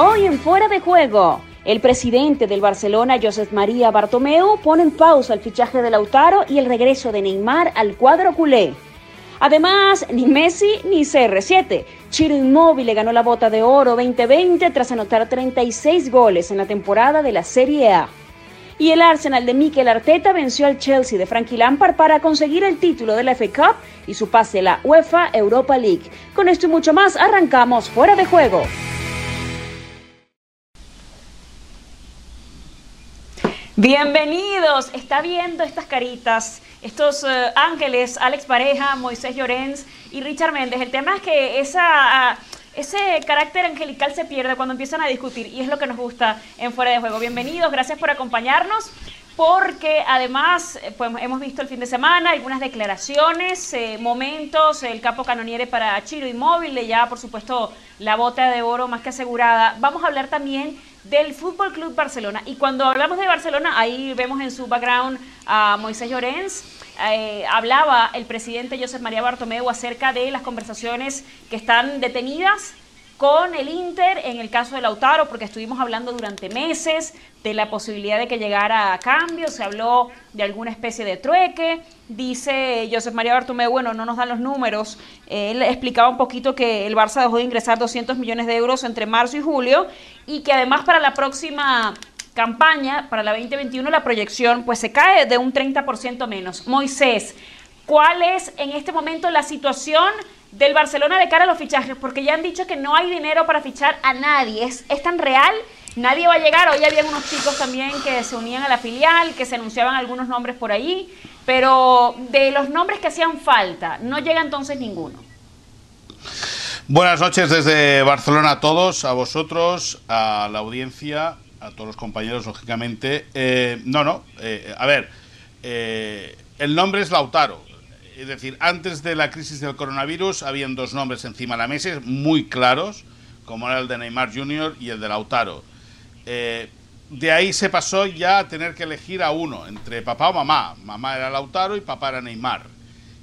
Hoy en Fuera de Juego, el presidente del Barcelona, Josep María Bartomeu, pone en pausa el fichaje de Lautaro y el regreso de Neymar al cuadro culé. Además, ni Messi ni CR7. Chiro Inmóvil ganó la bota de oro 2020 tras anotar 36 goles en la temporada de la Serie A. Y el Arsenal de Mikel Arteta venció al Chelsea de Frankie Lampard para conseguir el título de la FA Cup y su pase a la UEFA Europa League. Con esto y mucho más, arrancamos fuera de juego. Bienvenidos, está viendo estas caritas, estos eh, ángeles, Alex Pareja, Moisés Llorens y Richard Méndez. El tema es que esa, ah, ese carácter angelical se pierde cuando empiezan a discutir y es lo que nos gusta en Fuera de Juego. Bienvenidos, gracias por acompañarnos porque además eh, pues, hemos visto el fin de semana algunas declaraciones, eh, momentos, el capo canoniere para Chiro Inmóvil, ya por supuesto la bota de oro más que asegurada. Vamos a hablar también del Fútbol Club Barcelona. Y cuando hablamos de Barcelona, ahí vemos en su background a Moisés Llorens. Eh, hablaba el presidente José María Bartomeu acerca de las conversaciones que están detenidas con el Inter en el caso de Lautaro, porque estuvimos hablando durante meses de la posibilidad de que llegara a cambio, se habló de alguna especie de trueque, dice José María Bartomeu, bueno, no nos dan los números, él explicaba un poquito que el Barça dejó de ingresar 200 millones de euros entre marzo y julio y que además para la próxima campaña, para la 2021, la proyección pues se cae de un 30% menos. Moisés, ¿cuál es en este momento la situación del Barcelona de cara a los fichajes, porque ya han dicho que no hay dinero para fichar a nadie. ¿Es, tan real? Nadie va a llegar. Hoy había unos chicos también que se unían a la filial, que se anunciaban algunos nombres por ahí, pero de los nombres que hacían falta, no llega entonces ninguno. Buenas noches desde Barcelona a todos, a vosotros, a la audiencia, a todos los compañeros, lógicamente. Eh, no, no, eh, a ver, eh, el nombre es Lautaro es decir, antes de la crisis del coronavirus habían dos nombres encima de la mesa muy claros, como era el de Neymar Jr. y el de Lautaro. Eh, de ahí se pasó ya a tener que elegir a uno, entre papá o mamá. Mamá era Lautaro y papá era Neymar.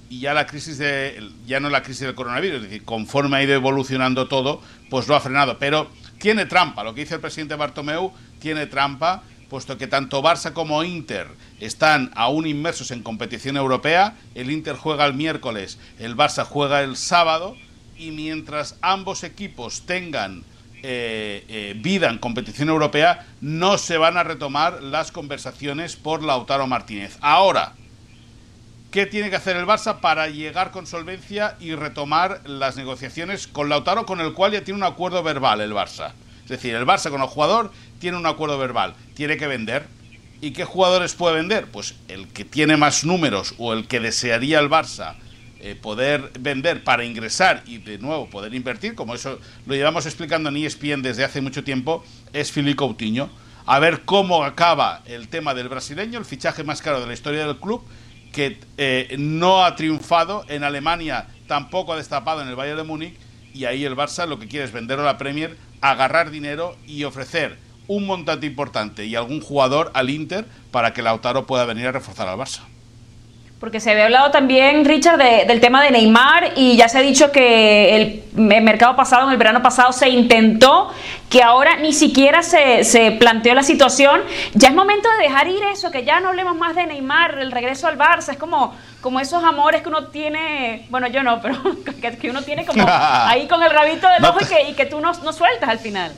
Y ya la crisis de, ya no la crisis del coronavirus, es decir, conforme ha ido evolucionando todo, pues lo ha frenado. Pero tiene trampa, lo que dice el presidente Bartomeu tiene trampa, puesto que tanto Barça como Inter están aún inmersos en competición europea, el Inter juega el miércoles, el Barça juega el sábado, y mientras ambos equipos tengan eh, eh, vida en competición europea, no se van a retomar las conversaciones por Lautaro Martínez. Ahora, ¿qué tiene que hacer el Barça para llegar con solvencia y retomar las negociaciones con Lautaro, con el cual ya tiene un acuerdo verbal el Barça? Es decir, el Barça con el jugador tiene un acuerdo verbal, tiene que vender. ¿Y qué jugadores puede vender? Pues el que tiene más números o el que desearía el Barça eh, poder vender para ingresar y de nuevo poder invertir, como eso lo llevamos explicando en ESPN desde hace mucho tiempo, es Filipe Coutinho. A ver cómo acaba el tema del brasileño, el fichaje más caro de la historia del club, que eh, no ha triunfado en Alemania, tampoco ha destapado en el Bayern de Múnich, y ahí el Barça lo que quiere es vender a la Premier, agarrar dinero y ofrecer un montante importante y algún jugador al Inter para que Lautaro pueda venir a reforzar al Barça. Porque se había hablado también, Richard, del tema de Neymar y ya se ha dicho que el, mercado pasado, en el verano pasado, se intentó, que ahora ni siquiera se, se, planteó la situación. Ya es momento de dejar ir eso, que ya no hablemos más de Neymar, el regreso al Barça. Es como, como esos amores que uno tiene, bueno, yo no, pero que, uno tiene como ahí con el rabito del ojo y que, y que tú no, no sueltas al final.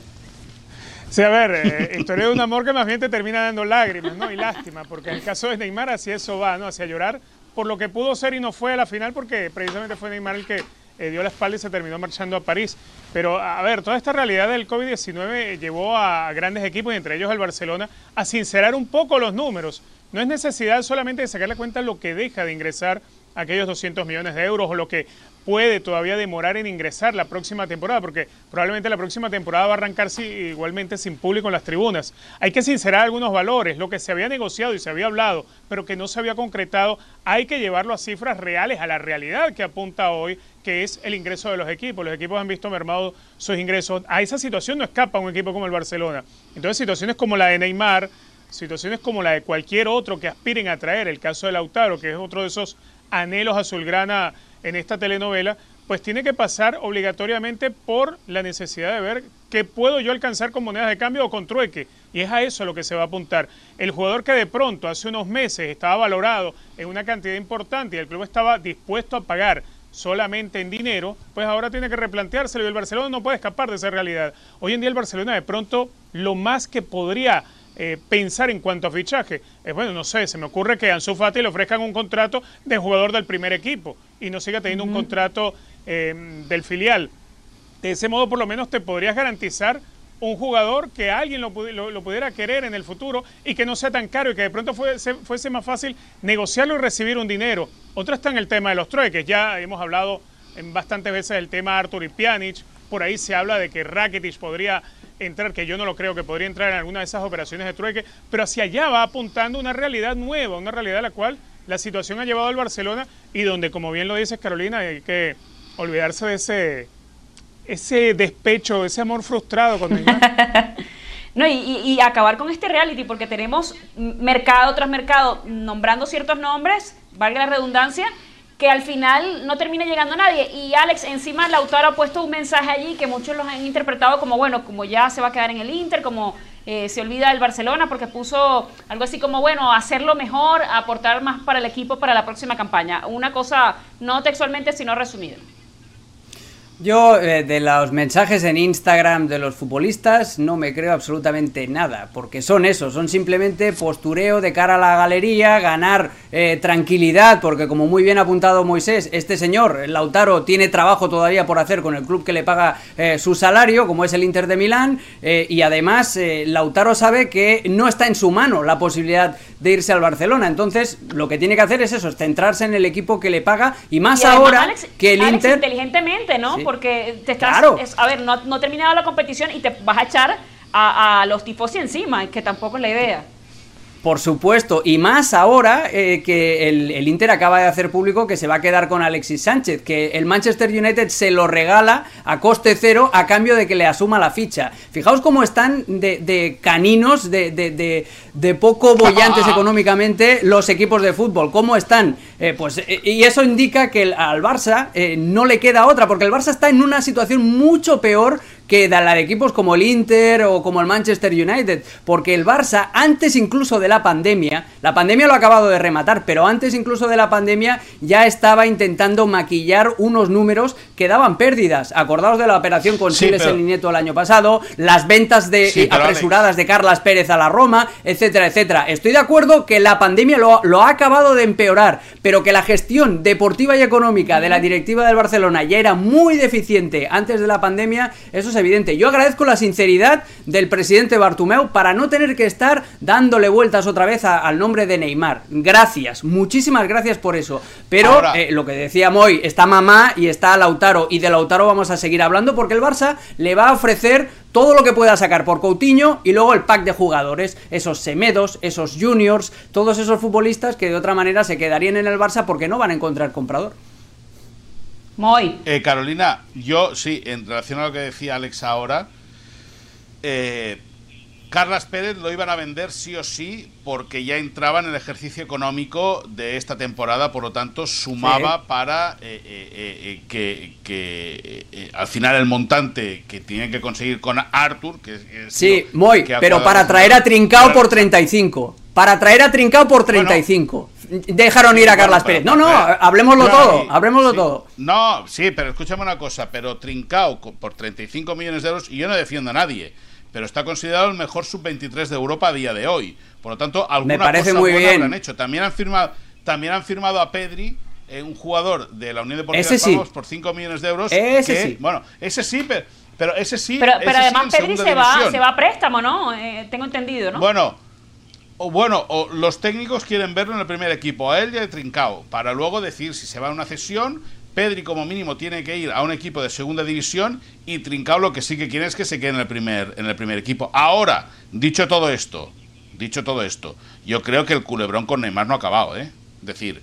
Sí, a ver, eh, historia de un amor que más bien te termina dando lágrimas, ¿no? Y lástima, porque en el caso de Neymar así eso va, ¿no? Hacia llorar por lo que pudo ser y no fue a la final porque precisamente fue Neymar el que eh, dio la espalda y se terminó marchando a París. Pero a ver, toda esta realidad del COVID-19 llevó a grandes equipos, entre ellos al Barcelona, a sincerar un poco los números. No es necesidad solamente de sacar la cuenta lo que deja de ingresar aquellos 200 millones de euros o lo que puede todavía demorar en ingresar la próxima temporada, porque probablemente la próxima temporada va a arrancar igualmente sin público en las tribunas. Hay que sincerar algunos valores, lo que se había negociado y se había hablado, pero que no se había concretado, hay que llevarlo a cifras reales, a la realidad que apunta hoy, que es el ingreso de los equipos. Los equipos han visto mermados sus ingresos. A esa situación no escapa un equipo como el Barcelona. Entonces situaciones como la de Neymar, situaciones como la de cualquier otro que aspiren a traer, el caso de Lautaro, que es otro de esos anhelos azulgrana en esta telenovela, pues tiene que pasar obligatoriamente por la necesidad de ver qué puedo yo alcanzar con monedas de cambio o con trueque. Y es a eso a lo que se va a apuntar. El jugador que de pronto hace unos meses estaba valorado en una cantidad importante y el club estaba dispuesto a pagar solamente en dinero, pues ahora tiene que replanteárselo y el Barcelona no puede escapar de esa realidad. Hoy en día el Barcelona de pronto lo más que podría eh, pensar en cuanto a fichaje es, bueno, no sé, se me ocurre que a Ansu Fati le ofrezcan un contrato de jugador del primer equipo y no siga teniendo un contrato eh, del filial. De ese modo, por lo menos, te podrías garantizar un jugador que alguien lo, pudiera querer en el futuro y que no sea tan caro y que de pronto fuese, fuese, más fácil negociarlo y recibir un dinero. Otro está en el tema de los trueques. Ya hemos hablado en bastantes veces del tema Artur y Pjanic. Por ahí se habla de que Rakitic podría entrar, que yo no lo creo que podría entrar en alguna de esas operaciones de trueque, pero hacia allá va apuntando una realidad nueva, una realidad a la cual la situación ha llevado al Barcelona y donde, como bien lo dices Carolina, hay que olvidarse de ese, ese despecho, ese amor frustrado No, y, acabar con este reality, porque tenemos mercado tras mercado nombrando ciertos nombres, valga la redundancia, que al final no termina llegando a nadie. Y Alex, encima Lautaro ha puesto un mensaje allí que muchos los han interpretado como, bueno, como ya se va a quedar en el Inter, como eh, se olvida del Barcelona, porque puso algo así como, bueno, hacerlo mejor, aportar más para el equipo para la próxima campaña. Una cosa no textualmente, sino resumida. Yo eh, de los mensajes en Instagram de los futbolistas no me creo absolutamente nada, porque son eso, son simplemente postureo de cara a la galería, ganar eh, tranquilidad, porque como muy bien ha apuntado Moisés, este señor, Lautaro, tiene trabajo todavía por hacer con el club que le paga eh, su salario, como es el Inter de Milán, y además Lautaro sabe que no está en su mano la posibilidad de irse al Barcelona, entonces lo que tiene que hacer es eso, es centrarse en el equipo que le paga, y más ahora que el Inter... Inteligentemente, ¿no? porque te estás, a ver, no, no ha terminado la competición y te vas a echar a, a los tifosi encima, que tampoco es la idea. Por supuesto, y más ahora eh, que el, Inter acaba de hacer público que se va a quedar con Alexis Sánchez, que el Manchester United se lo regala a coste cero a cambio de que le asuma la ficha. Fijaos cómo están de, caninos, de, de, de, poco bollantes económicamente los equipos de fútbol. ¿Cómo están? Eh, pues, eh, y eso indica que al Barça no le queda otra, porque el Barça está en una situación mucho peor que la de equipos como el Inter o como el Manchester United, porque el Barça, antes incluso de la pandemia, la pandemia lo ha acabado de rematar, pero antes incluso de la pandemia ya estaba intentando maquillar unos números que daban pérdidas. Acordaos de la operación con Siles el Nieto el año pasado, las ventas de apresuradas de Carlas Pérez a la Roma, etcétera, etcétera. Estoy de acuerdo que la pandemia lo, lo ha acabado de empeorar, pero que la gestión deportiva y económica de la directiva del Barcelona ya era muy deficiente antes de la pandemia, eso se evidente. Yo agradezco la sinceridad del presidente Bartumeu para no tener que estar dándole vueltas otra vez al nombre de Neymar. Gracias, muchísimas gracias por eso. Pero eh, lo que decíamos hoy, está mamá y está Lautaro, y de Lautaro vamos a seguir hablando porque el Barça le va a ofrecer todo lo que pueda sacar por Coutinho y luego el pack de jugadores, esos Semedos, esos Juniors, todos esos futbolistas que de otra manera se quedarían en el Barça porque no van a encontrar comprador. Muy. Eh, Carolina, yo sí, en relación a lo que decía Alex ahora, eh, Carlas Pérez lo iban a vender sí o sí porque ya entraba en el ejercicio económico de esta temporada, por lo tanto sumaba para eh, que, al final el montante que tienen que conseguir con Arthur, que es... Sí, muy, pero para traer a Trincao por 35. Para traer a Trincao por 35 dejaron ir a Carlas Pérez. No, no, hablemoslo todo, hablemoslo todo. No, sí, pero escúchame una cosa, pero Trincao por 35 millones de euros, y yo no defiendo a nadie, pero está considerado el mejor sub-23 de Europa a día de hoy. Por lo tanto, alguna Me parece muy bien. han hecho. También han firmado, también han firmado a Pedri, eh, un jugador de la Unión Deportiva ese sí. por 5 millones de euros. Ese sí. Bueno, ese sí, pero, ese sí. Pero, además Pedri se va, se va a préstamo, ¿no? Eh, tengo entendido, ¿no? Bueno o bueno, o los técnicos quieren verlo en el primer equipo, a él y a Trincao, para luego decir si se va a una cesión. Pedri como mínimo tiene que ir a un equipo de segunda división y Trincao lo que sí que quiere es que se quede en el primer, en el primer equipo. Ahora, dicho todo esto, dicho todo esto, yo creo que el culebrón con Neymar no ha acabado, ¿eh? Es decir,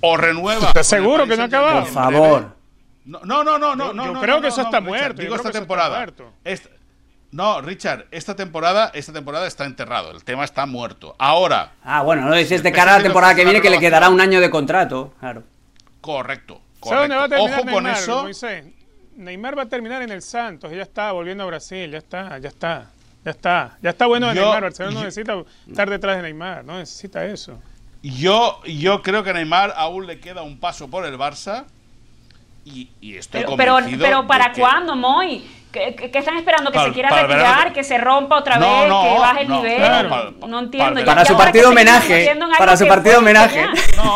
o renueva. ¿Estás seguro que no ha acabado? Por favor. No, no, no, no, no. Yo, creo que eso está muerto. Digo esta temporada. No, Richard, esta temporada, esta temporada está enterrado. El tema está muerto. Ahora. Ah, bueno, no dices de cara a la temporada que viene que le quedará un año de contrato. Claro. Correcto. ¿Sabes dónde va a terminar Ojo con Neymar, eso. Moisés? Neymar va a terminar en el Santos, y ya está, volviendo a Brasil, ya está, ya está, ya está. Ya está bueno de Yo- Neymar, Barcelona no yo- necesita estar detrás de Neymar, no necesita eso. Yo, yo creo que a Neymar aún le queda un paso por el Barça. Y, y estoy Pero, pero, convencido pero de ¿para que- cuándo, Moy? ¿Qué, están esperando? ¿Que Para- se quiera retirar? ¿Que se rompa otra No, vez? no, ¿Que baje el no, nivel? claro. Para- no entiendo. para- su partido homenaje, para su partido homenaje.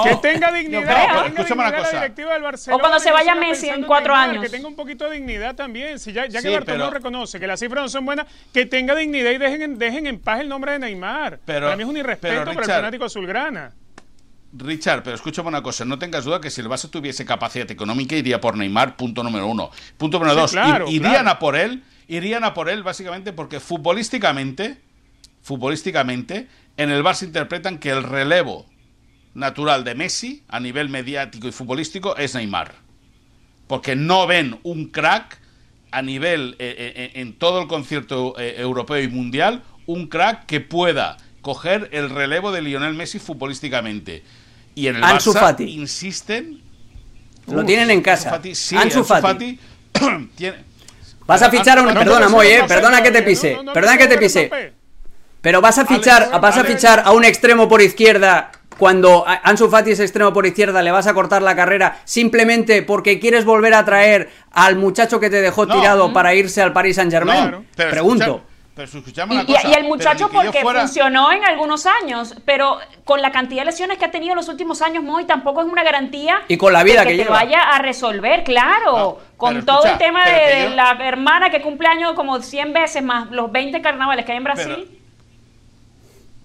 Que tenga dignidad, escúchame una cosa. la directiva del Barcelona. O cuando se vaya Messi en cuatro Neymar, años. Que tenga un poquito de dignidad también. Si ya, ya Sí, que Bartomeu pero- reconoce que las cifras no son buenas, que tenga dignidad y dejen, en- dejen en paz el nombre de Neymar. Pero- Para mí es un irrespeto pero, para el fanático azulgrana. Richard, pero escúchame una cosa, no tengas duda que si el Barça tuviese capacidad económica iría por Neymar, punto número uno. Punto número Sí, dos, claro, ir- irían claro. a por él, irían a por él básicamente porque futbolísticamente, futbolísticamente, en el Barça interpretan que el relevo natural de Messi a nivel mediático y futbolístico es Neymar. Porque no ven un crack a nivel, eh, eh, en todo el concierto eh, europeo y mundial, un crack que pueda coger el relevo de Lionel Messi futbolísticamente. Y en el Ansu Barça Fati. insisten. Lo Uf, tienen en Ansu casa. Fati, sí, Ansu Fati. Fati tiene- Vas a fichar a un... Perdona, Moy, eh, perdona que te pise. Perdona que te pise. Pero vas a fichar, vas a fichar a un extremo por izquierda cuando Ansu Fati es extremo por izquierda, le vas a cortar la carrera simplemente porque quieres volver a traer al muchacho que te dejó No. tirado para irse al Paris Saint Germain. Claro. Pregunto. Pero escuchame Y, una y- cosa, y el muchacho que porque fuera- funcionó en algunos años, pero con la cantidad de lesiones que ha tenido en los últimos años, Moy, tampoco es una garantía Y con la vida de que te lleva. vaya a resolver, claro. No, con todo el tema de, que yo- la hermana que cumple años como 100 veces más los 20 carnavales que hay en Brasil. Pero-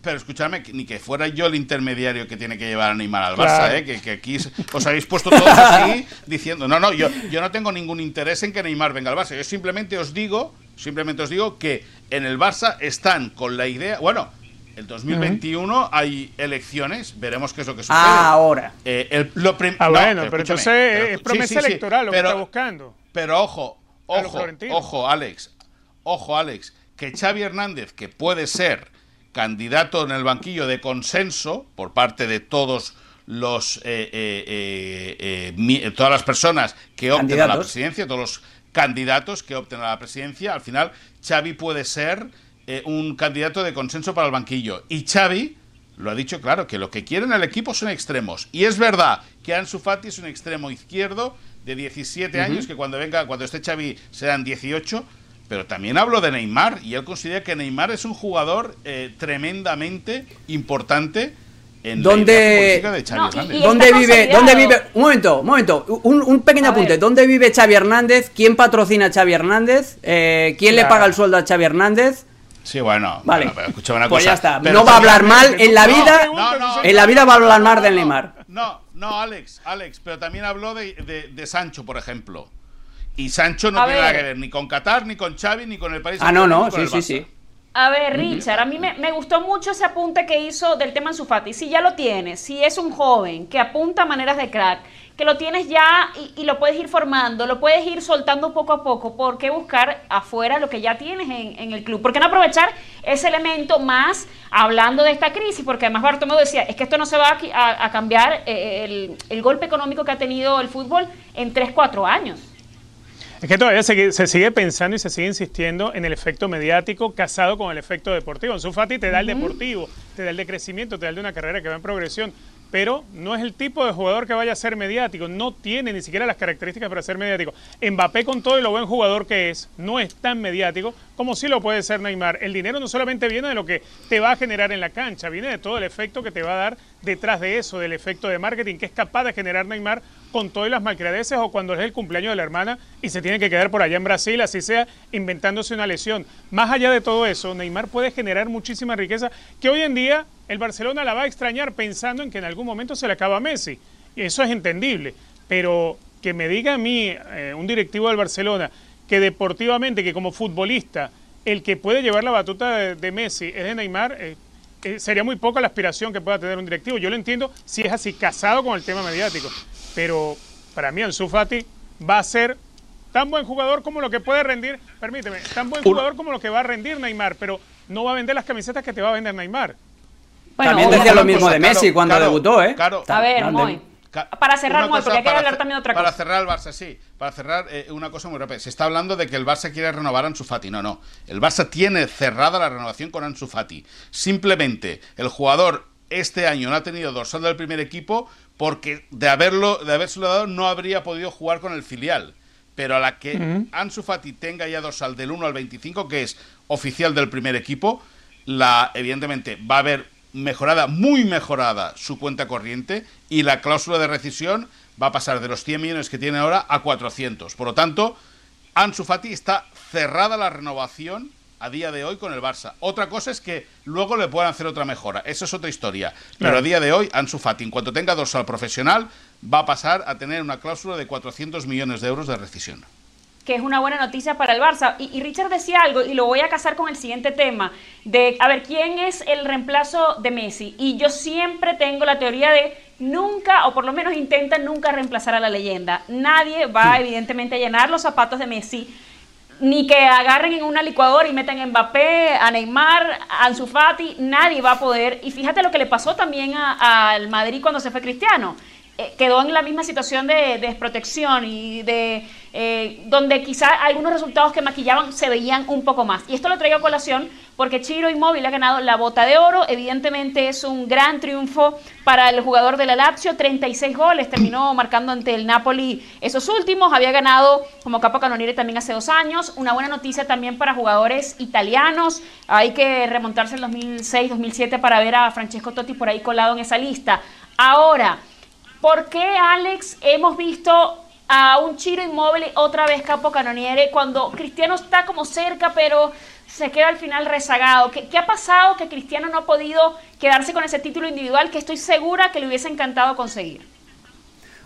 Pero escúchame, que ni que fuera yo el intermediario que tiene que llevar a Neymar al Barça, Claro. ¿eh? que, que aquí os habéis puesto todos así diciendo, no, no, yo, yo no tengo ningún interés en que Neymar venga al Barça. Yo simplemente os digo, simplemente os digo que en el Barça están con la idea, bueno, el 2021 hay elecciones, veremos qué es lo que sucede. Ah, ahora. Eh, el- lo Ah, no, bueno, pero escúchame, entonces pero- es promesa sí, sí, electoral lo pero- que está buscando. pero ojo, ojo, ojo, Alex, ojo, Alex, que Xavi Hernández, que puede ser candidato en el banquillo de consenso por parte de todos los eh, eh, eh, eh, eh, todas las personas que opten a la presidencia, todos los candidatos que opten a la presidencia, al final Xavi puede ser eh, un candidato de consenso para el banquillo. Y Xavi lo ha dicho claro, que lo que quiere en el equipo son extremos. Y es verdad que Ansu Fati es un extremo izquierdo de 17 años, que cuando venga, cuando esté Xavi serán 18, pero también hablo de Neymar, y él considera que Neymar es un jugador eh, tremendamente importante en ¿Dónde- la idea futbolística de Xavi No, y- Hernández. y- ¿Dónde vive? ¿Dónde vive? Un momento, un momento. Un, un pequeño A apunte. ver. ¿Dónde vive Xavi Hernández? ¿Quién patrocina a Xavi Hernández? Eh, ¿Quién le paga el sueldo a Xavi Hernández? Sí, bueno, Vale. bueno, pero escúchame una Pues cosa. ya está. pero No va a hablar mal en la vida. no, no, En la vida va a hablar mal del Neymar. No, no, Alex, Alex, pero también habló de, de- de Sancho, por ejemplo. Y Sancho no A tiene nada que ver ni con Qatar, ni con Xavi, ni con el país. Ah, no, no. Sí, sí, sí. A ver, Richard, a mí me, me gustó mucho ese apunte que hizo del tema Ansu Fati. Si ya lo tienes, si es un joven que apunta a maneras de crack, que lo tienes ya y, y lo puedes ir formando, lo puedes ir soltando poco a poco, ¿por qué buscar afuera lo que ya tienes en, en el club? ¿Por qué no aprovechar ese elemento más hablando de esta crisis? Porque además Bartomeu decía, es que esto no se va a, a- a cambiar eh, el, el golpe económico que ha tenido el fútbol en 3, 4 años. Es que todavía se, se sigue pensando y se sigue insistiendo en el efecto mediático casado con el efecto deportivo. Ansu Fati te da el deportivo, te da el de crecimiento, te da el de una carrera que va en progresión, pero no es el tipo de jugador que vaya a ser mediático, no tiene ni siquiera las características para ser mediático. Mbappé con todo y lo buen jugador que es, no es tan mediático como sí lo puede ser Neymar. El dinero no solamente viene de lo que te va a generar en la cancha, viene de todo el efecto que te va a dar detrás de eso, del efecto de marketing que es capaz de generar Neymar con todas las malcredeces o cuando es el cumpleaños de la hermana y se tiene que quedar por allá en Brasil, así sea, inventándose una lesión. Más allá de todo eso, Neymar puede generar muchísima riqueza que hoy en día el Barcelona la va a extrañar pensando en que en algún momento se le acaba a Messi. Y eso es entendible. Pero que me diga a mí, eh, un directivo del Barcelona, que deportivamente, que como futbolista, el que puede llevar la batuta de, de Messi es de Neymar, eh, eh, sería muy poca la aspiración que pueda tener un directivo. Yo lo entiendo si es así, casado con el tema mediático. Pero para mí Ansu Fati va a ser tan buen jugador como lo que puede rendir, permíteme, tan buen jugador como lo que va a rendir Neymar, pero no va a vender las camisetas que te va a vender Neymar. También obviamente- decía lo mismo cosa, de Messi claro, cuando claro, debutó, ¿eh? claro. A ver, También- Moy. Para cerrar, porque hay que hablar también de otra cosa. Para cerrar el Barça, sí. Para cerrar, eh, una cosa muy rápida. Se está hablando de que el Barça quiere renovar a Ansu Fati. No, no. El Barça tiene cerrada la renovación con Ansu Fati. Simplemente, el jugador este año no ha tenido dorsal del primer equipo porque de haberlo de habérselo dado no habría podido jugar con el filial. Pero a la que Ansu Fati tenga ya dorsal del 1 al 25, que es oficial del primer equipo, la evidentemente va a haber mejorada, muy mejorada su cuenta corriente y la cláusula de rescisión va a pasar de los 100 millones que tiene ahora a 400. Por lo tanto, Ansu Fati está cerrada la renovación a día de hoy con el Barça. Otra cosa es que luego le puedan hacer otra mejora. Eso es otra historia. Pero a día de hoy, Ansu Fati, en cuanto tenga dorsal profesional, va a pasar a tener una cláusula de 400 millones de euros de rescisión que es una buena noticia para el Barça. Y, Richard decía algo, y lo voy a casar con el siguiente tema, de, a ver, ¿quién es el reemplazo de Messi? Y yo siempre tengo la teoría de nunca, o por lo menos intentan nunca reemplazar a la leyenda. Nadie va, evidentemente, a llenar los zapatos de Messi, ni que agarren en una licuadora y metan a Mbappé, a Neymar, a Ansu Fati, nadie va a poder. Y fíjate lo que le pasó también al Madrid cuando se fue Cristiano. Eh, quedó en la misma situación de, desprotección y de eh, donde quizá algunos resultados que maquillaban se veían un poco más. Y esto lo traigo a colación porque Chiro Inmóvil ha ganado la bota de oro. Evidentemente es un gran triunfo para el jugador de la Lazio, 36 goles, terminó marcando ante el Napoli esos últimos. Había ganado como capo canoniere también hace dos años. Una buena noticia también para jugadores italianos. Hay que remontarse en 2006, 2007 para ver a Francesco Totti por ahí colado en esa lista. Ahora, ¿Por qué, Alex, hemos visto a un Chiro Inmóvil otra vez capo canoniere cuando Cristiano está como cerca, pero se queda al final rezagado? ¿Qué, ¿Qué, ha pasado que Cristiano no ha podido quedarse con ese título individual que estoy segura que le hubiese encantado conseguir?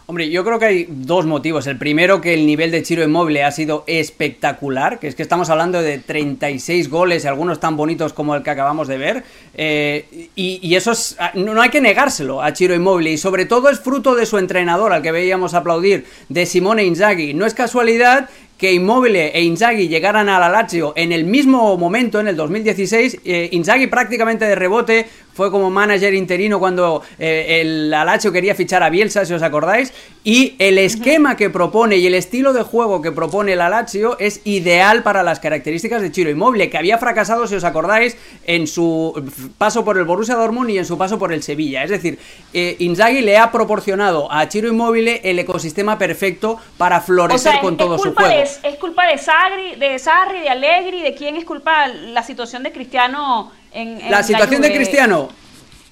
Hombre, yo creo que hay dos motivos. El primero, que el nivel de Chiro Inmóvil ha sido espectacular, que es que estamos hablando de 36 goles, algunos tan bonitos como el que acabamos de ver. Eh, y, eso es, ah, no hay que negárselo a Chiro Inmóvil. Y sobre todo es fruto de su entrenador, al que veíamos aplaudir, de Simone Inzaghi. No es casualidad que Immobile e Inzaghi llegaran a la Lazio en el mismo momento, en el 2016. Eh, Inzaghi prácticamente de rebote fue como manager interino cuando eh, el Lazio quería fichar a Bielsa, si os acordáis. Y el esquema que propone y el estilo de juego que propone el Lazio es ideal para las características de Chiro Immobile, que había fracasado, si os acordáis, en su paso por el Borussia Dortmund y en su paso por el Sevilla. Es decir, eh, Inzaghi le ha proporcionado a Chiro Immobile el ecosistema perfecto para florecer con todo su juego es, culpa de Sarri, de Sarri, de Allegri, de quién es culpa la situación de Cristiano en, la situación de Cristiano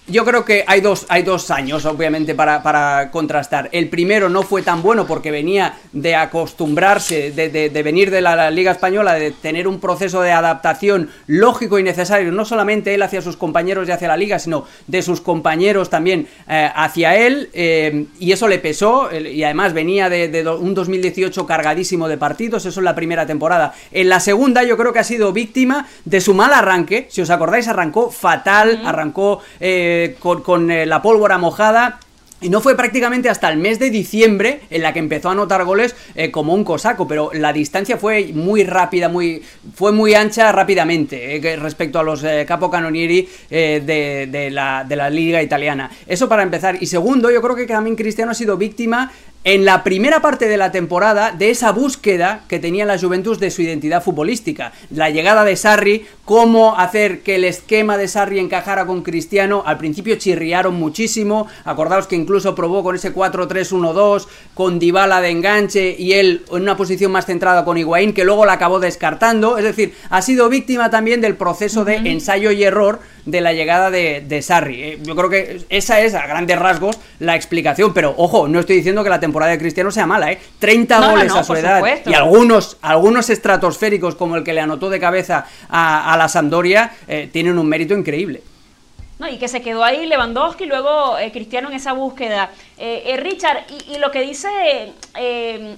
yo creo que hay dos, hay dos años, obviamente, para, para, contrastar. El primero no fue tan bueno porque venía de acostumbrarse, de, de, venir de la, Liga Española, de tener un proceso de adaptación lógico y necesario, no solamente él hacia sus compañeros y hacia la Liga, sino de sus compañeros también eh, hacia él, eh, y eso le pesó, y además venía de, un 2018 cargadísimo de partidos, eso en la primera temporada. En la segunda yo creo que ha sido víctima de su mal arranque, si os acordáis, arrancó fatal, arrancó... Eh, con, eh, la pólvora mojada y no fue prácticamente hasta el mes de diciembre en la que empezó a anotar goles eh, como un cosaco, pero la distancia fue muy rápida, muy fue muy ancha rápidamente eh, respecto a los capo canonieri de, de, la, de la liga italiana. Eso para empezar. Y segundo, yo creo que también Cristiano ha sido víctima en la primera parte de la temporada de esa búsqueda que tenía la Juventus de su identidad futbolística. La llegada de Sarri, cómo hacer que el esquema de Sarri encajara con Cristiano. Al principio chirriaron muchísimo. Acordaos que incluso probó con ese 4-3-1-2, con Dybala de enganche y él en una posición más centrada con Higuaín, que luego la acabó descartando. Es decir, ha sido víctima también del proceso de ensayo y error de la llegada de, de Sarri. Eh, yo creo que esa es, a grandes rasgos, la explicación. Pero ojo, no estoy diciendo que la temporada de Cristiano sea mala, ¿eh? 30 goles a su edad y algunos, algunos estratosféricos como el que le anotó de cabeza a, la Sampdoria eh, tienen un mérito increíble. No, y que se quedó ahí Lewandowski y luego eh, Cristiano en esa búsqueda. Eh, Richard, y, lo que dice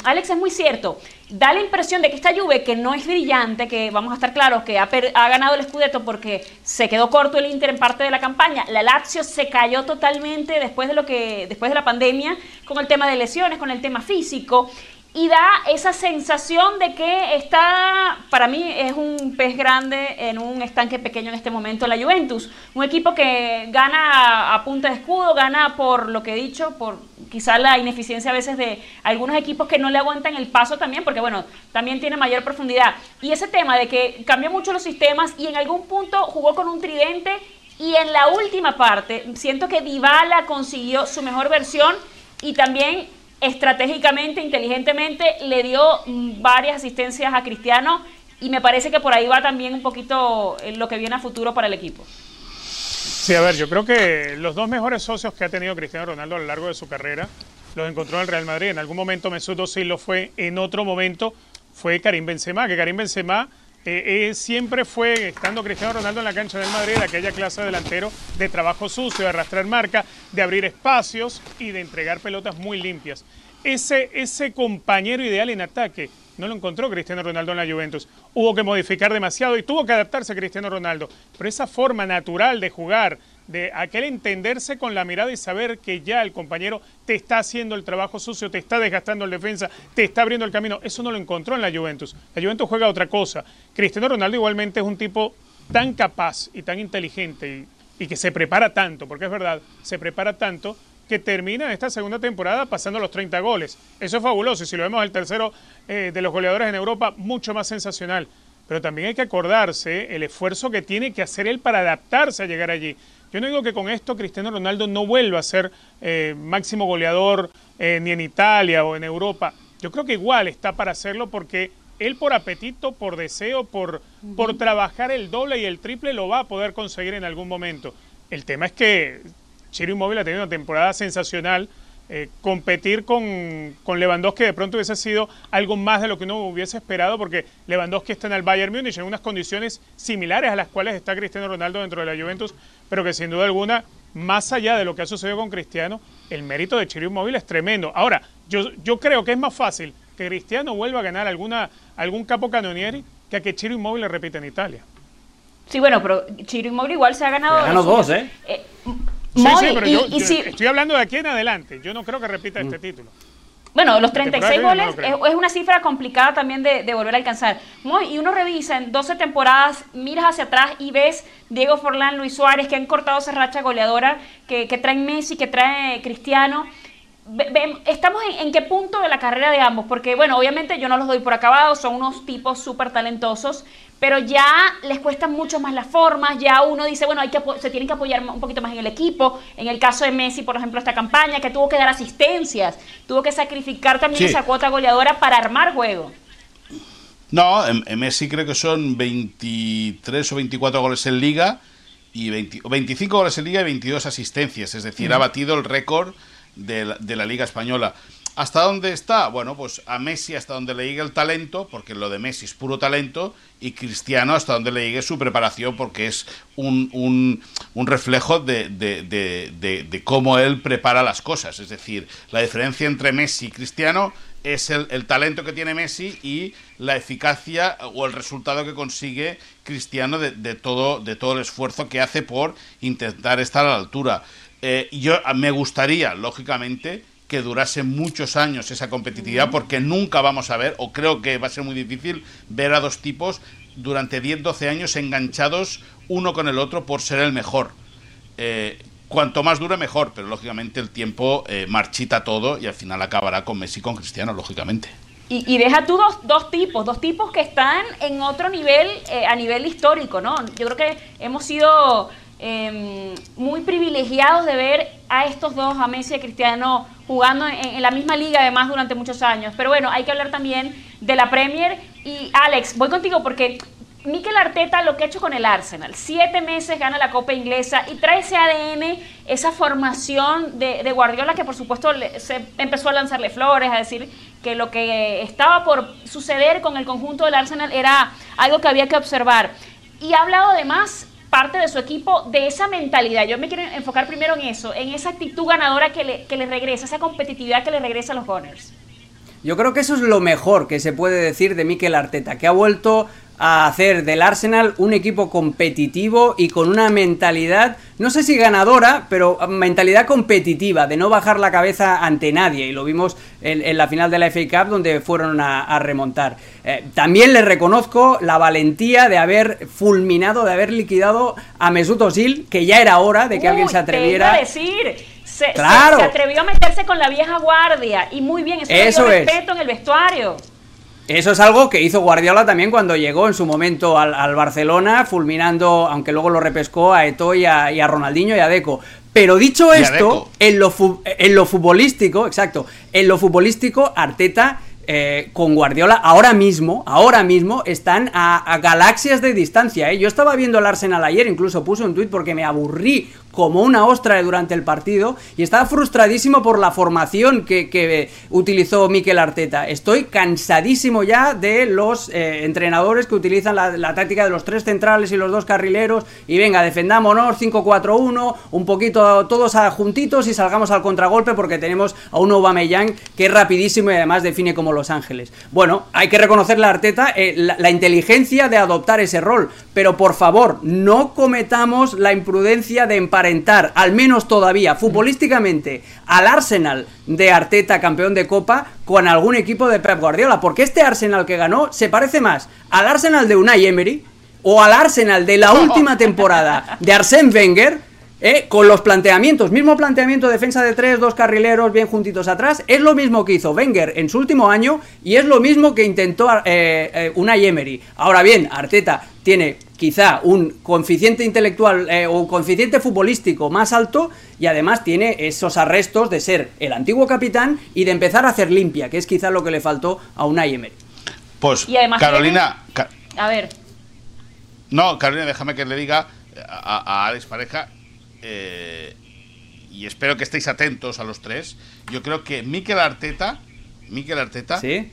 Alex es muy cierto da la impresión de que esta Juve, que no es brillante, que vamos a estar claros, que ha, ganado el Scudetto porque se quedó corto el Inter en parte de la campaña, la Lazio se cayó totalmente después de lo que después de la pandemia con el tema de lesiones, con el tema físico y da esa sensación de que está para mí es un pez grande en un estanque pequeño en este momento la Juventus. Un equipo que gana a punta de escudo, gana por lo que he dicho, por quizá la ineficiencia a veces de algunos equipos que no le aguantan el paso también, porque bueno, también tiene mayor profundidad. Y ese tema de que cambió mucho los sistemas y en algún punto jugó con un tridente y en la última parte siento que Dybala consiguió su mejor versión y también estratégicamente, inteligentemente, le dio mm, varias asistencias a Cristiano y me parece que por ahí va también un poquito eh, lo que viene a futuro para el equipo. Sí, a ver, yo creo que los dos mejores socios que ha tenido Cristiano Ronaldo a lo largo de su carrera los encontró en el Real Madrid. En algún momento Mesut Özil lo fue, en otro momento fue Karim Benzema, que Karim Benzema eh, eh, siempre fue, estando Cristiano Ronaldo en la cancha del Madrid, aquella clase de delantero de trabajo sucio, de arrastrar marca, de abrir espacios y de entregar pelotas muy limpias. Ese, ese compañero ideal en ataque no lo encontró Cristiano Ronaldo en la Juventus. Hubo que modificar demasiado y tuvo que adaptarse a Cristiano Ronaldo. Pero esa forma natural de jugar, de aquel entenderse con la mirada y saber que ya el compañero te está haciendo el trabajo sucio, te está desgastando el defensa, te está abriendo el camino, eso no lo encontró en la Juventus. La Juventus juega otra cosa. Cristiano Ronaldo igualmente es un tipo tan capaz y tan inteligente y, que se prepara tanto, porque es verdad, se prepara tanto que termina esta segunda temporada pasando los 30 goles. Eso es fabuloso y si lo vemos el tercero eh, de los goleadores en Europa, mucho más sensacional. Pero también hay que acordarse el esfuerzo que tiene que hacer él para adaptarse a llegar allí. Yo no digo que con esto Cristiano Ronaldo no vuelva a ser eh, máximo goleador eh, ni en Italia o en Europa. Yo creo que igual está para hacerlo porque él por apetito, por deseo, por, por trabajar el doble y el triple lo va a poder conseguir en algún momento. El tema es que Chiro Inmóvil ha tenido una temporada sensacional. Eh, competir con, con, Lewandowski de pronto hubiese sido algo más de lo que uno hubiese esperado porque Lewandowski está en el Bayern Múnich en unas condiciones similares a las cuales está Cristiano Ronaldo dentro de la Juventus, pero que sin duda alguna, más allá de lo que ha sucedido con Cristiano, el mérito de Chiro Inmóvil es tremendo. Ahora, yo, yo creo que es más fácil que Cristiano vuelva a ganar alguna, algún capo canonieri que a que Chiro Inmóvil le repita en Italia. Sí, bueno, pero Chiro Inmóvil igual se ha ganado... Ganó dos, ¿eh? eh Sí, sí, pero yo, estoy hablando de aquí en adelante. Yo no creo que repita este mm. título. Bueno, los 36 goles es, una cifra complicada también de, volver a alcanzar. y uno revisa en 12 temporadas, miras hacia atrás y ves Diego Forlán, Luis Suárez, que han cortado esa racha goleadora, que, que traen Messi, que trae Cristiano estamos en, qué punto de la carrera de ambos, porque bueno, obviamente yo no los doy por acabados, son unos tipos súper talentosos, pero ya les cuestan mucho más las formas, ya uno dice, bueno, hay que se tienen que apoyar un poquito más en el equipo, en el caso de Messi, por ejemplo, esta campaña, que tuvo que dar asistencias, tuvo que sacrificar también esa cuota goleadora para armar juego. No, en, Messi creo que son 23 o 24 goles en liga y 25 goles en liga y 22 asistencias, es decir, ha batido el récord de la, Liga Española. ¿Hasta dónde está? Bueno, pues a Messi hasta donde le llegue el talento, porque lo de Messi es puro talento, y Cristiano hasta donde le llegue su preparación, porque es un, un, reflejo de, de, de, cómo él prepara las cosas. Es decir, la diferencia entre Messi y Cristiano es el, el, talento que tiene Messi y la eficacia o el resultado que consigue Cristiano de, todo, de todo el esfuerzo que hace por intentar estar a la altura. Eh, yo ah, me gustaría, lógicamente, que durase muchos años esa competitividad, porque nunca vamos a ver, o creo que va a ser muy difícil, ver a dos tipos durante 10, 12 años enganchados uno con el otro por ser el mejor. Eh, cuanto más dure, mejor, pero lógicamente el tiempo eh, marchita todo y al final acabará con Messi y con Cristiano, lógicamente. Y, deja tú dos, dos, tipos, dos tipos que están en otro nivel, a nivel histórico, ¿no? Yo creo que hemos sido Em, muy privilegiados de ver a estos dos, a Messi y a Cristiano, jugando en, la misma liga además durante muchos años. Pero bueno, hay que hablar también de la Premier. Y Alex, voy contigo porque Mikel Arteta lo que ha hecho con el Arsenal, siete meses gana la Copa Inglesa y trae ese ADN, esa formación de, Guardiola que por supuesto se empezó a lanzarle flores, a decir que lo que estaba por suceder con el conjunto del Arsenal era algo que había que observar. Y ha hablado además parte de su equipo de esa mentalidad. Yo me quiero enfocar primero en eso, en esa actitud ganadora que le, que le regresa, esa competitividad que le regresa a los Gunners. Yo creo que eso es lo mejor que se puede decir de Mikel Arteta, que ha vuelto a hacer del Arsenal un equipo competitivo y con una mentalidad, no sé si ganadora, pero mentalidad competitiva, de no bajar la cabeza ante nadie. Y lo vimos en, la final de la FA Cup donde fueron a, remontar. Eh, también le reconozco la valentía de haber fulminado, de haber liquidado a Mesut Özil, que ya era hora de que alguien se atreviera. a decir. Se, claro. se, atrevió a meterse con la vieja guardia y muy bien, eso, eso respeto en el vestuario. Eso es algo que hizo Guardiola también cuando llegó en su momento al, Barcelona, fulminando, aunque luego lo repescó a Eto y a, Ronaldinho y a Deco. Pero dicho esto, en lo, en lo futbolístico, exacto, en lo futbolístico, Arteta eh, con Guardiola ahora mismo, ahora mismo están a, galaxias de distancia. ¿eh? Yo estaba viendo el Arsenal ayer, incluso puse un tuit porque me aburrí como una ostra durante el partido y estaba frustradísimo por la formación que, utilizó Mikel Arteta. Estoy cansadísimo ya de los eh, entrenadores que utilizan la, táctica de los tres centrales y los dos carrileros y venga, defendámonos 5-4-1, un poquito todos juntitos y salgamos al contragolpe porque tenemos a un Aubameyang que es rapidísimo y además define como los Ángeles. Bueno, hay que reconocerle a Arteta eh, la, inteligencia de adoptar ese rol, pero por favor, no cometamos la imprudencia de emparentar, al menos todavía, futbolísticamente, al Arsenal de Arteta, campeón de Copa, con algún equipo de Pep Guardiola, porque este Arsenal que ganó se parece más al Arsenal de Unai Emery o al Arsenal de la última temporada de Arsène Wenger ¿eh? con los planteamientos, mismo planteamiento defensa de tres, dos carrileros bien juntitos atrás, es lo mismo que hizo Wenger en su último año y es lo mismo que intentó eh, eh Unai Emery. Ahora bien, Arteta tiene quizá un coeficiente intelectual eh, o un coeficiente futbolístico más alto y además tiene esos arrestos de ser el antiguo capitán y de empezar a hacer limpia, que es quizá lo que le faltó a Unai Emery. Pues, Carolina... A ver. No, Carolina, déjame que le diga a, a Alex Pareja eh, y espero que estéis atentos a los tres, yo creo que Mikel Arteta, Mikel Arteta, en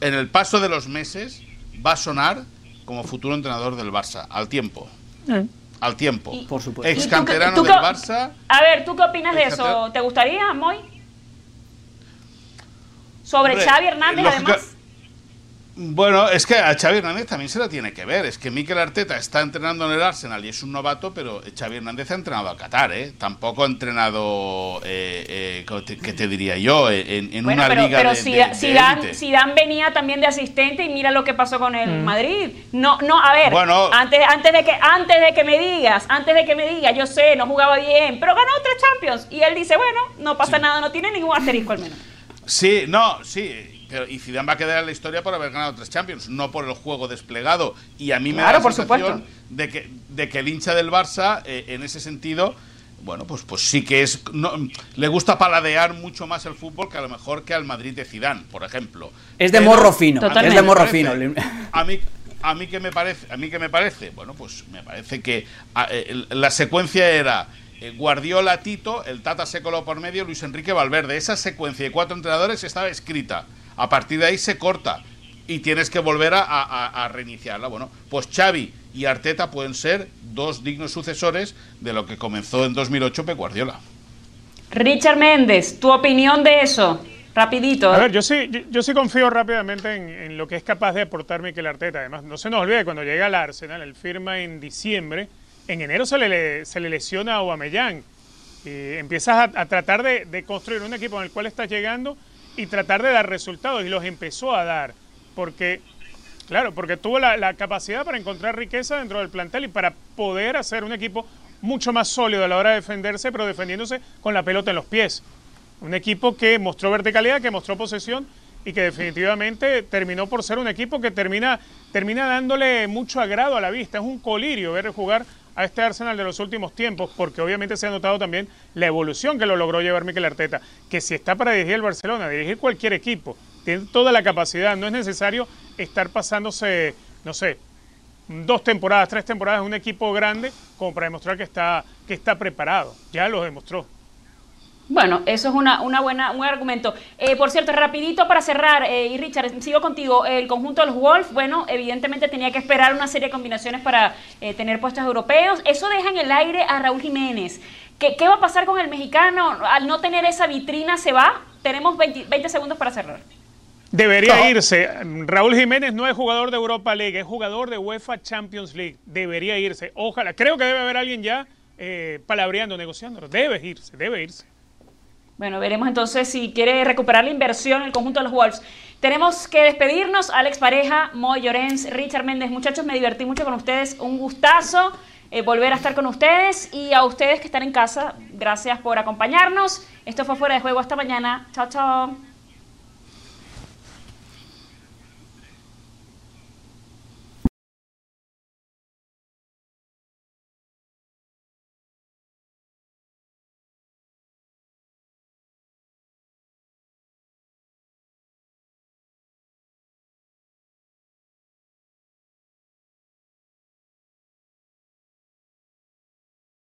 el paso de los meses va a sonar como futuro entrenador del Barça, al tiempo. Mm. Al tiempo. por supuesto. Ex canterano del Barça. A ver, ¿tú qué opinas de eso? ¿Te gustaría, Moy? Sobre Xavi Hernández, además. Bueno, es que a Xavi Hernández también se la tiene que ver. Es que Mikel Arteta está entrenando en el Arsenal y es un novato, pero Xavi Hernández ha entrenado a Qatar, ¿eh? Tampoco ha entrenado, eh, eh, ¿qué te diría yo? En, una liga pero de, si, Dan, venía también de asistente y mira lo que pasó con el mm. Madrid. No, no, a ver, bueno, antes, antes, de que, antes de que me digas, antes de que me digas, yo sé, no jugaba bien, pero ganó tres Champions. Y él dice, bueno, no pasa nada, no tiene ningún asterisco al menos. Sí, no, sí y Zidane va a quedar en la historia por haber ganado tres Champions, no por el juego desplegado. Y a mí me da la sensación de que, de que el hincha del Barça, eh, en ese sentido, bueno, pues, pues sí que es. No, le gusta paladear mucho más el fútbol que a lo mejor que al Madrid de Zidane, por ejemplo. Es de morro fino. Es de morro fino. A mí, a mí que me parece, a mí que me parece, bueno, pues me parece que eh, la secuencia era eh, Guardiola Tito, el Tata se por medio, Luis Enrique Valverde. Esa secuencia de cuatro entrenadores estaba escrita. A partir de ahí se corta y tienes que volver a, reiniciarla. Bueno, pues Xavi y Arteta pueden ser dos dignos sucesores de lo que comenzó en 2008 Pep Guardiola. Richard Méndez, tu opinión de eso, rapidito. A ver, yo sí, yo, sí confío rápidamente en, lo que es capaz de aportar Mikel Arteta. Además, no se nos olvide, cuando llega al Arsenal, él firma en diciembre, en enero se le, se le lesiona a Aubameyang. Y empiezas a, tratar de, de construir un equipo en el cual estás llegando y tratar de dar resultados y los empezó a dar porque claro porque tuvo la, capacidad para encontrar riqueza dentro del plantel y para poder hacer un equipo mucho más sólido a la hora de defenderse pero defendiéndose con la pelota en los pies un equipo que mostró verticalidad que mostró posesión y que definitivamente terminó por ser un equipo que termina, termina dándole mucho agrado a la vista. Es un colirio ver jugar a este Arsenal de los últimos tiempos, porque obviamente se ha notado también la evolución que lo logró llevar Mikel Arteta, que si está para dirigir el Barcelona, dirigir cualquier equipo, tiene toda la capacidad, no es necesario estar pasándose, no sé, dos temporadas, tres temporadas en un equipo grande como para demostrar que está, que está preparado, ya lo demostró. Bueno, eso es una, una buena, un argumento. Eh, por cierto, rapidito para cerrar, eh, y Richard, sigo contigo, el conjunto de los Wolves, bueno, evidentemente tenía que esperar una serie de combinaciones para eh, tener puestos europeos. Eso deja en el aire a Raúl Jiménez. ¿Qué, ¿Qué, va a pasar con el mexicano? Al no tener esa vitrina, ¿se va? Tenemos 20, 20 segundos para cerrar. Debería irse. Raúl Jiménez no es jugador de Europa League, es jugador de UEFA Champions League. Debería irse. Ojalá. Creo que debe haber alguien ya eh, palabreando, negociando. Debe irse, debe irse. Bueno, veremos entonces si quiere recuperar la inversión en el conjunto de los Wolves. Tenemos que despedirnos. Alex Pareja, Moy Llorens, Richard Méndez. Muchachos, me divertí mucho con ustedes. Un gustazo eh, volver a estar con ustedes. Y a ustedes que están en casa, gracias por acompañarnos. Esto fue Fuera de Juego. Hasta mañana. Chao, chao.